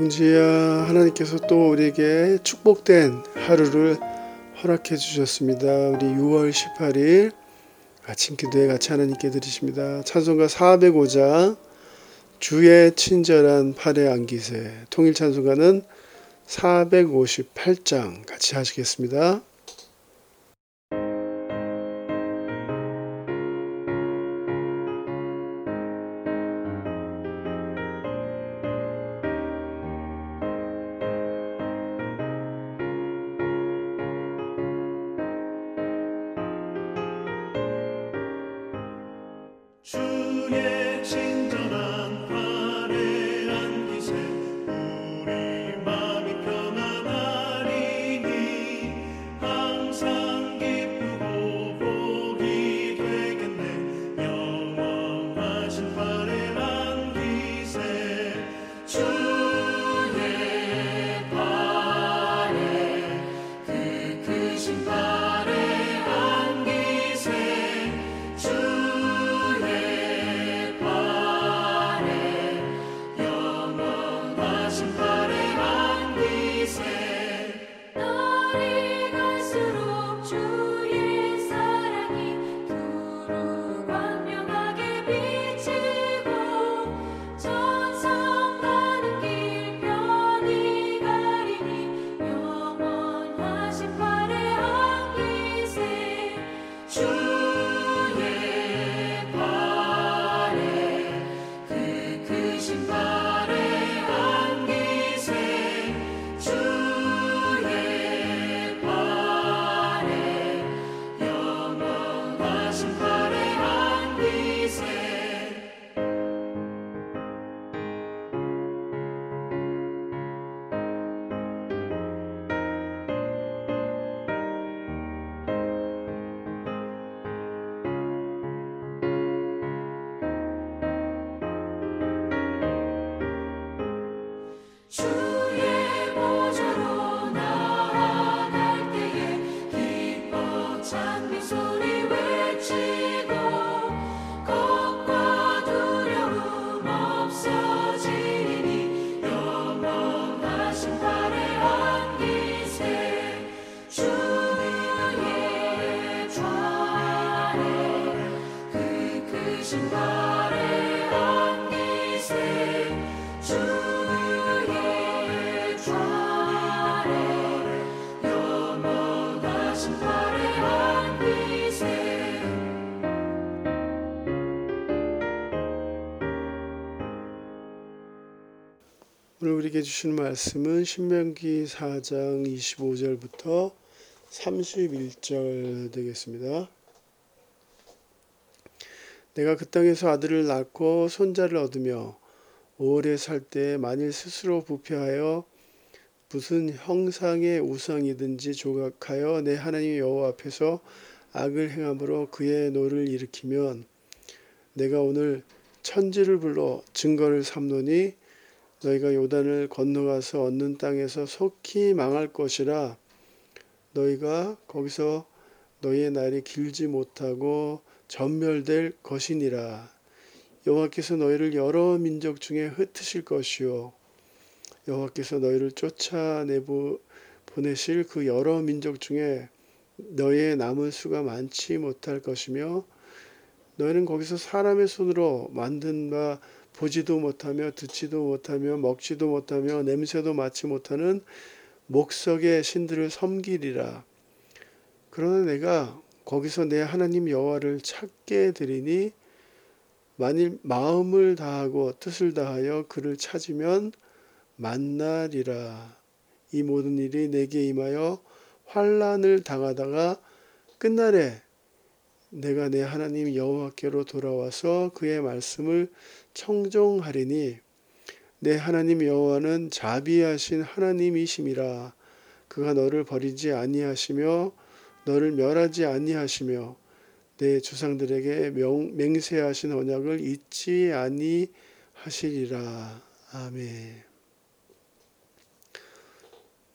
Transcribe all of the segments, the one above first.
공지야 하나님께서 또 우리에게 축복된 하루를 허락해 주셨습니다. 우리 6월 18일 아침 기도에 같이 하나님께 드리십니다. 찬송가 405장 주의 친절한 팔에 안기세 통일 찬송가는 458장 같이 하시겠습니다. 우리에게 주신 말씀은 신명기 4장 25절부터 31절 되겠습니다. 네가 그 땅에서 아들을 낳고 손자를 얻으며 오래 살 때 만일 스스로 부패하여 무슨 형상의 우상이든지 조각하여 네 하나님 여호와 앞에서 악을 행함으로 그의 노를 일으키면 내가 오늘 천지를 불러 증거를 삼노니 너희가 요단을 건너가서 얻는 땅에서 속히 망할 것이라. 너희가 거기서 너희의 날이 길지 못하고 전멸될 것이니라. 여호와께서 너희를 여러 민족 중에 흩으실 것이요. 여호와께서 너희를 쫓아내 보내실 그 여러 민족 중에 너희의 남은 수가 많지 못할 것이며 너희는 거기서 사람의 손으로 만든 바 보지도 못하며 듣지도 못하며 먹지도 못하며 냄새도 맡지 못하는 목석의 신들을 섬기리라. 그러나 내가 거기서 내 하나님 여호와를 찾게 되리니 만일 마음을 다하고 뜻을 다하여 그를 찾으면 만나리라. 이 모든 일이 내게 임하여 환란을 당하다가 끝날에 내가 내 하나님 여호와께로 돌아와서 그의 말씀을 청종하리니 내 하나님 여호와는 자비하신 하나님이심이라 그가 너를 버리지 아니하시며 너를 멸하지 아니하시며 내 주상들에게 명, 맹세하신 언약을 잊지 아니하시리라 아멘.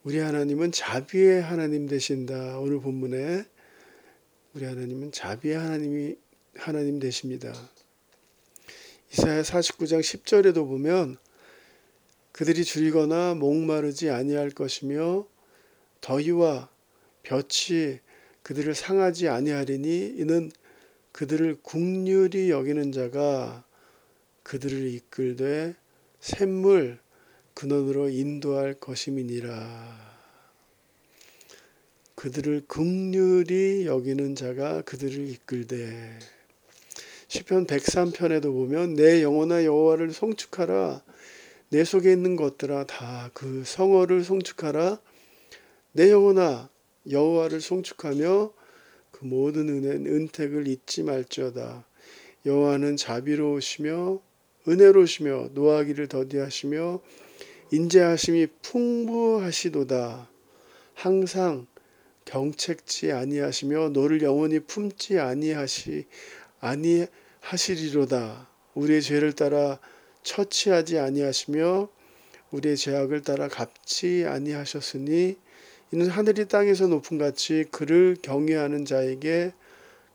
우리 하나님은 자비의 하나님 되신다. 오늘 본문에 우리 하나님은 자비의 하나님이 하나님 되십니다. 이사야 49장 10절에도 보면 그들이 줄이거나 목마르지 아니할 것이며 더위와 볕이 그들을 상하지 아니하리니 이는 그들을 국률이 여기는 자가 그들을 이끌되 샘물 근원으로 인도할 것임이니라. 그들을 극률이 여기는 자가 그들을 이끌되. 시편 103편에도 보면 내 영혼아 여호와를 송축하라. 내 속에 있는 것들아 다 그 성어를 송축하라. 내 영혼아 여호와를 송축하며 그 모든 은혜 은택을 잊지 말지어다. 여호와는 자비로우시며 은혜로우시며 노하기를 더디하시며 인자하심이 풍부하시도다. 항상 경책지 아니하시며 너를 영원히 품지 아니하시 아니하시리로다. 우리의 죄를 따라 처치하지 아니하시며 우리의 죄악을 따라 갚지 아니하셨으니 이는 하늘이 땅에서 높은 같이 그를 경외하는 자에게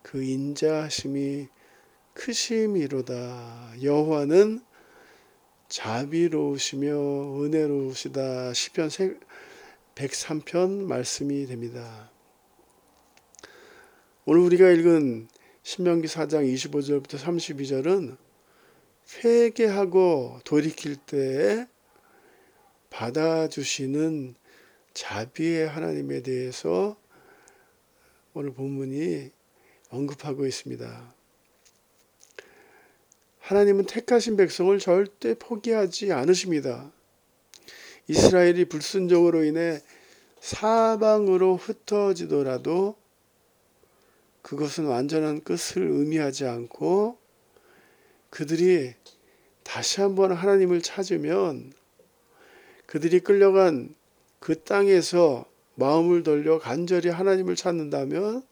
그 인자하심이 크심이로다. 여호와는 자비로우시며 은혜로우시다. 시편 103편 말씀이 됩니다. 오늘 우리가 읽은 신명기 4장 25절부터 32절은 회개하고 돌이킬 때에 받아주시는 자비의 하나님에 대해서 오늘 본문이 언급하고 있습니다. 하나님은 택하신 백성을 절대 포기하지 않으십니다. 이스라엘이 불순종으로 인해 사방으로 흩어지더라도 그것은 완전한 끝을 의미하지 않고 그들이 다시 한번 하나님을 찾으면 그들이 끌려간 그 땅에서 마음을 돌려 간절히 하나님을 찾는다면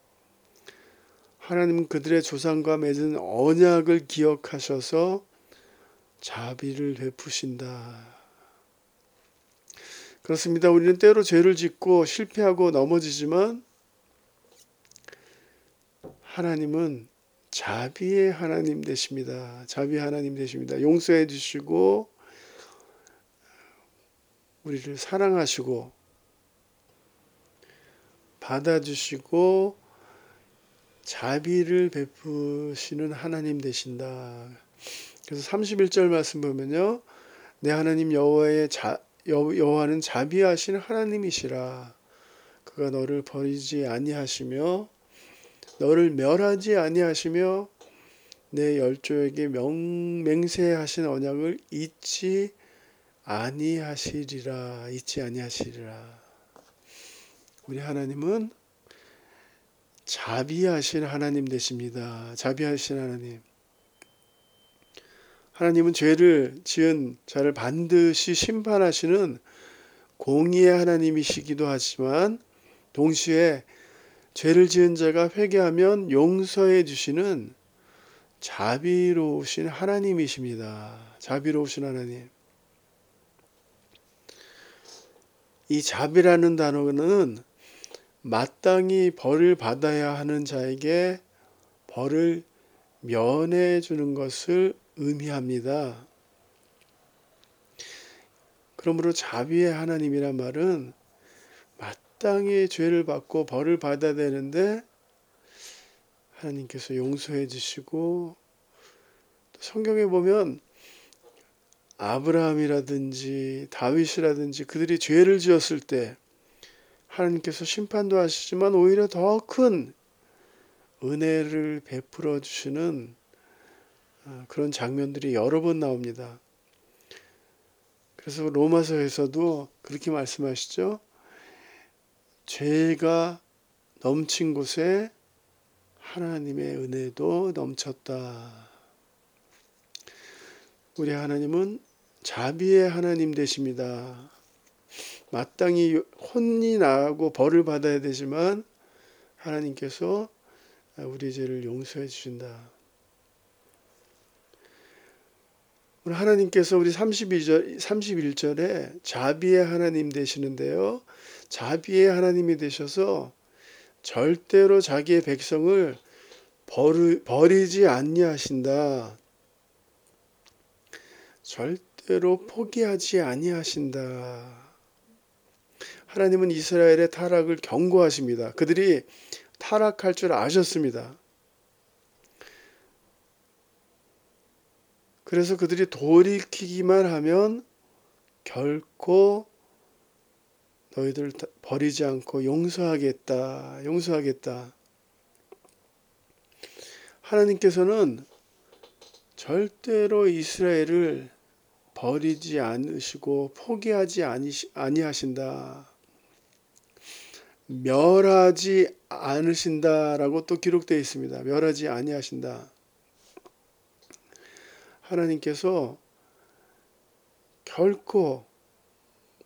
하나님은 그들의 조상과 맺은 언약을 기억하셔서 자비를 베푸신다. 그렇습니다. 우리는 때로 죄를 짓고 실패하고 넘어지지만 하나님은 자비의 하나님 되십니다. 자비 하나님 되십니다. 용서해 주시고 우리를 사랑하시고 받아주시고 자비를 베푸시는 하나님 되신다. 그래서 31절 말씀 보면요. 내 하나님 여호와의 자, 여호와는 자비하신 하나님이시라. 그가 너를 버리지 아니하시며 너를 멸하지 아니하시며 내 열조에게 명, 맹세하신 언약을 잊지 아니하시리라 잊지 아니하시리라 우리 하나님은 자비하신 하나님 되십니다. 자비하신 하나님. 하나님은 죄를 지은 자를 반드시 심판하시는 공의의 하나님이시기도 하지만 동시에 죄를 지은 자가 회개하면 용서해 주시는 자비로우신 하나님이십니다. 자비로우신 하나님. 이 자비라는 단어는 마땅히 벌을 받아야 하는 자에게 벌을 면해 주는 것을 의미합니다. 그러므로 자비의 하나님이란 말은 마땅히 죄를 받고 벌을 받아야 되는데 하나님께서 용서해 주시고 성경에 보면 아브라함이라든지 다윗이라든지 그들이 죄를 지었을 때 하나님께서 심판도 하시지만 오히려 더 큰 은혜를 베풀어 주시는 어, 그런 장면들이 여러 번 나옵니다. 그래서 로마서에서도 그렇게 말씀하시죠. 죄가 넘친 곳에 하나님의 은혜도 넘쳤다. 우리 하나님은 자비의 하나님 되십니다. 마땅히 혼이 나고 벌을 받아야 되지만 하나님께서 우리 죄를 용서해 주신다. 오늘 하나님께서 우리 32절, 31절에 자비의 하나님 되시는데요. 자비의 하나님이 되셔서 절대로 자기의 백성을 버리, 버리지 아니하신다. 절대 절대로 포기하지 아니하신다. 하나님은 이스라엘의 타락을 경고하십니다. 그들이 타락할 줄 아셨습니다. 그래서 그들이 돌이키기만 하면 결코 너희들 버리지 않고 용서하겠다. 용서하겠다. 하나님께서는 절대로 이스라엘을 버리지 않으시고 포기하지 아니하신다. 멸하지 않으신다라고 또 기록되어 있습니다. 멸하지 아니하신다. 하나님께서 결코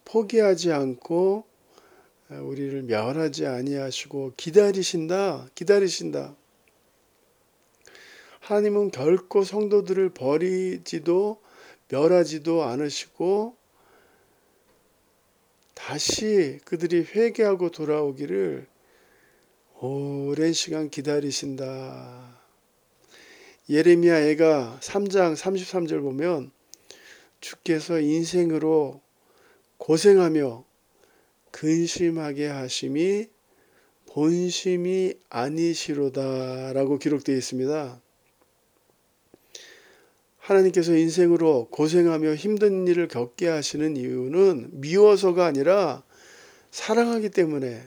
포기하지 않고 우리를 멸하지 아니하시고 기다리신다. 기다리신다. 하나님은 결코 성도들을 버리지도 멸하지도 않으시고 다시 그들이 회개하고 돌아오기를 오랜 시간 기다리신다. 예레미야 애가 3장 33절 보면 주께서 인생으로 고생하며 근심하게 하심이 본심이 아니시로다라고 기록되어 있습니다. 하나님께서 인생으로 고생하며 힘든 일을 겪게 하시는 이유는 미워서가 아니라 사랑하기 때문에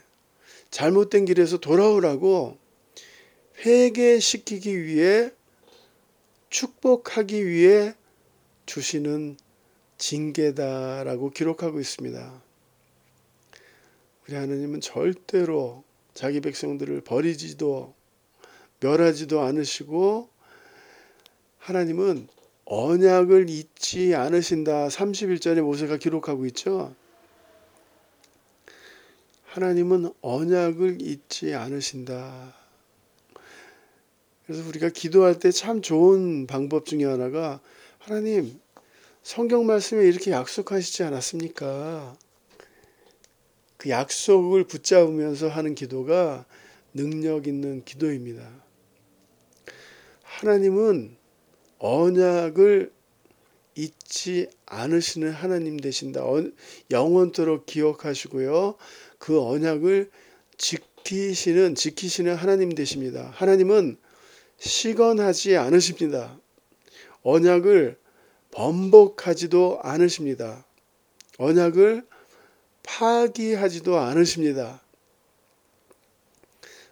잘못된 길에서 돌아오라고 회개시키기 위해 축복하기 위해 주시는 징계다라고 기록하고 있습니다. 우리 하나님은 절대로 자기 백성들을 버리지도 멸하지도 않으시고 하나님은 언약을 잊지 않으신다. 31절에 모세가 기록하고 있죠. 하나님은 언약을 잊지 않으신다. 그래서 우리가 기도할 때 참 좋은 방법 중에 하나가 하나님 성경 말씀에 이렇게 약속하시지 않았습니까? 그 약속을 붙잡으면서 하는 기도가 능력 있는 기도입니다. 하나님은 언약을 잊지 않으시는 하나님 되신다. 영원토록 기억하시고요. 그 언약을 지키시는 지키시는 하나님 되십니다. 하나님은 시건하지 않으십니다. 언약을 번복하지도 않으십니다. 언약을 파기하지도 않으십니다.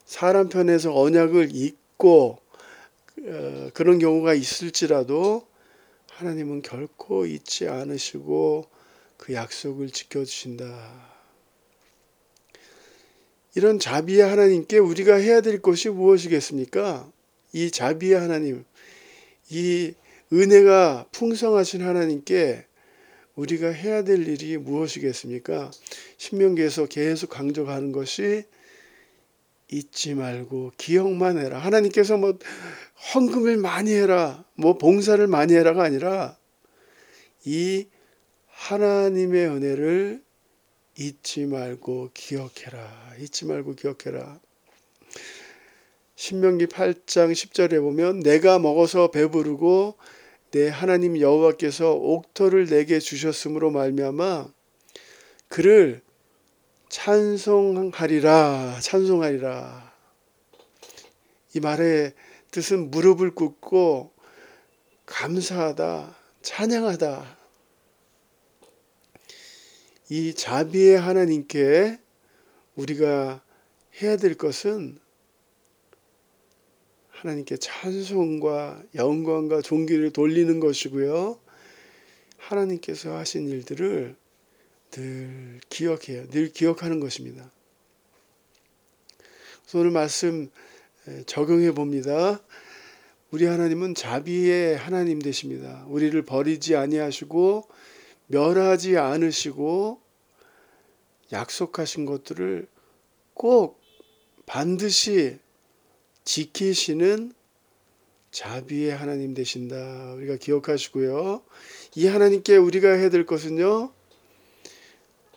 사람 편에서 언약을 잊고 어, 그런 경우가 있을지라도 하나님은 결코 잊지 않으시고 그 약속을 지켜주신다. 이런 자비의 하나님께 우리가 해야 될 것이 무엇이겠습니까? 이 자비의 하나님, 이 은혜가 풍성하신 하나님께 우리가 해야 될 일이 무엇이겠습니까? 신명기에서 계속 강조하는 것이 잊지 말고 기억만 해라. 하나님께서 뭐 헌금을 많이 해라, 뭐 봉사를 많이 해라가 아니라 이 하나님의 은혜를 잊지 말고 기억해라. 잊지 말고 기억해라. 신명기 8장 10절에 보면 내가 먹어서 배부르고 내 하나님 여호와께서 옥토를 내게 주셨으므로 말미암아 그를 찬송하리라 찬송하리라. 이 말의 뜻은 무릎을 꿇고 감사하다 찬양하다. 이 자비의 하나님께 우리가 해야 될 것은 하나님께 찬송과 영광과 존귀를 돌리는 것이고요. 하나님께서 하신 일들을 늘 기억해요. 늘 기억하는 것입니다. 오늘 말씀 적용해 봅니다. 우리 하나님은 자비의 하나님 되십니다. 우리를 버리지 아니하시고 멸하지 않으시고 약속하신 것들을 꼭 반드시 지키시는 자비의 하나님 되신다. 우리가 기억하시고요. 이 하나님께 우리가 해야 될 것은요.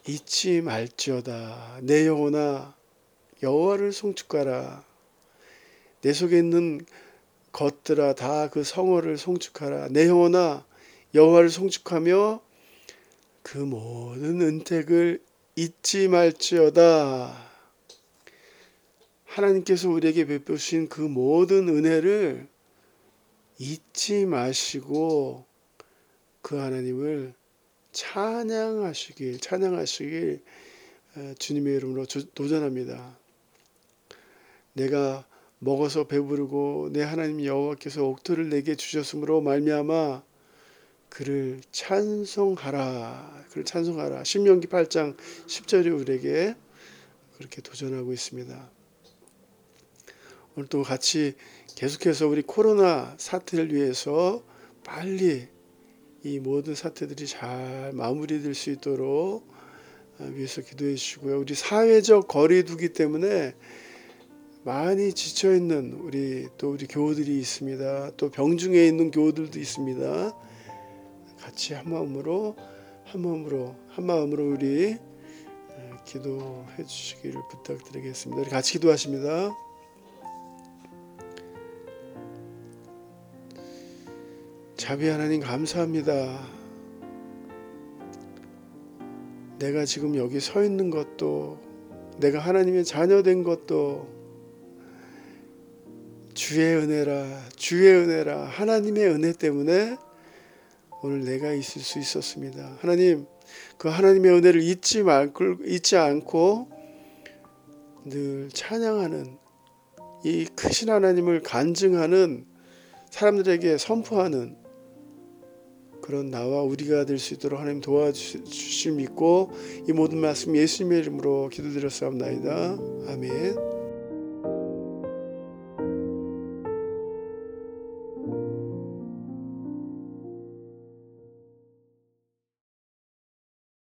잊지 말지어다. 내 영혼아 여호와를 송축하라. 내 속에 있는 것들아 다 그 성호를 송축하라. 내 영혼아 여호와를 송축하며 그 모든 은택을 잊지 말지어다. 하나님께서 우리에게 베푸신 그 모든 은혜를 잊지 마시고 그 하나님을 찬양하시길 찬양하시길 어, 주님의 이름으로 조- 도전합니다. 내가 먹어서 배부르고 내 하나님 여호와께서 옥토를 내게 주셨으므로 말미암아 그를 찬송하라. 그를 찬송하라. 신명기 8장 10절이 우리에게 그렇게 도전하고 있습니다. 오늘 또 같이 계속해서 우리 코로나 사태를 위해서 빨리 이 모든 사태들이 잘 마무리될 수 있도록 아, 위해서 기도해 주시고요. 우리 사회적 거리두기 때문에 많이 지쳐 있는 우리 또 우리 교우들이 있습니다. 또 병중에 있는 교우들도 있습니다. 같이 한 마음으로 한 마음으로 한 마음으로 우리 어, 기도해 주시기를 부탁드리겠습니다. 우리 같이 기도하십니다. 자비 하나님 감사합니다. 내가 지금 여기 서 있는 것도 내가 하나님의 자녀 된 것도 주의 은혜라 주의 은혜라 하나님의 은혜 때문에 오늘 내가 있을 수 있었습니다. 하나님 그 하나님의 은혜를 잊지 말고 잊지 않고 늘 찬양하는 이 크신 하나님을 간증하는 사람들에게 선포하는 그런 나와 우리가 될 수 있도록 하나님 도와주실 믿고 이 모든 말씀 예수님의 이름으로 기도드렸사옵나이다. 아멘.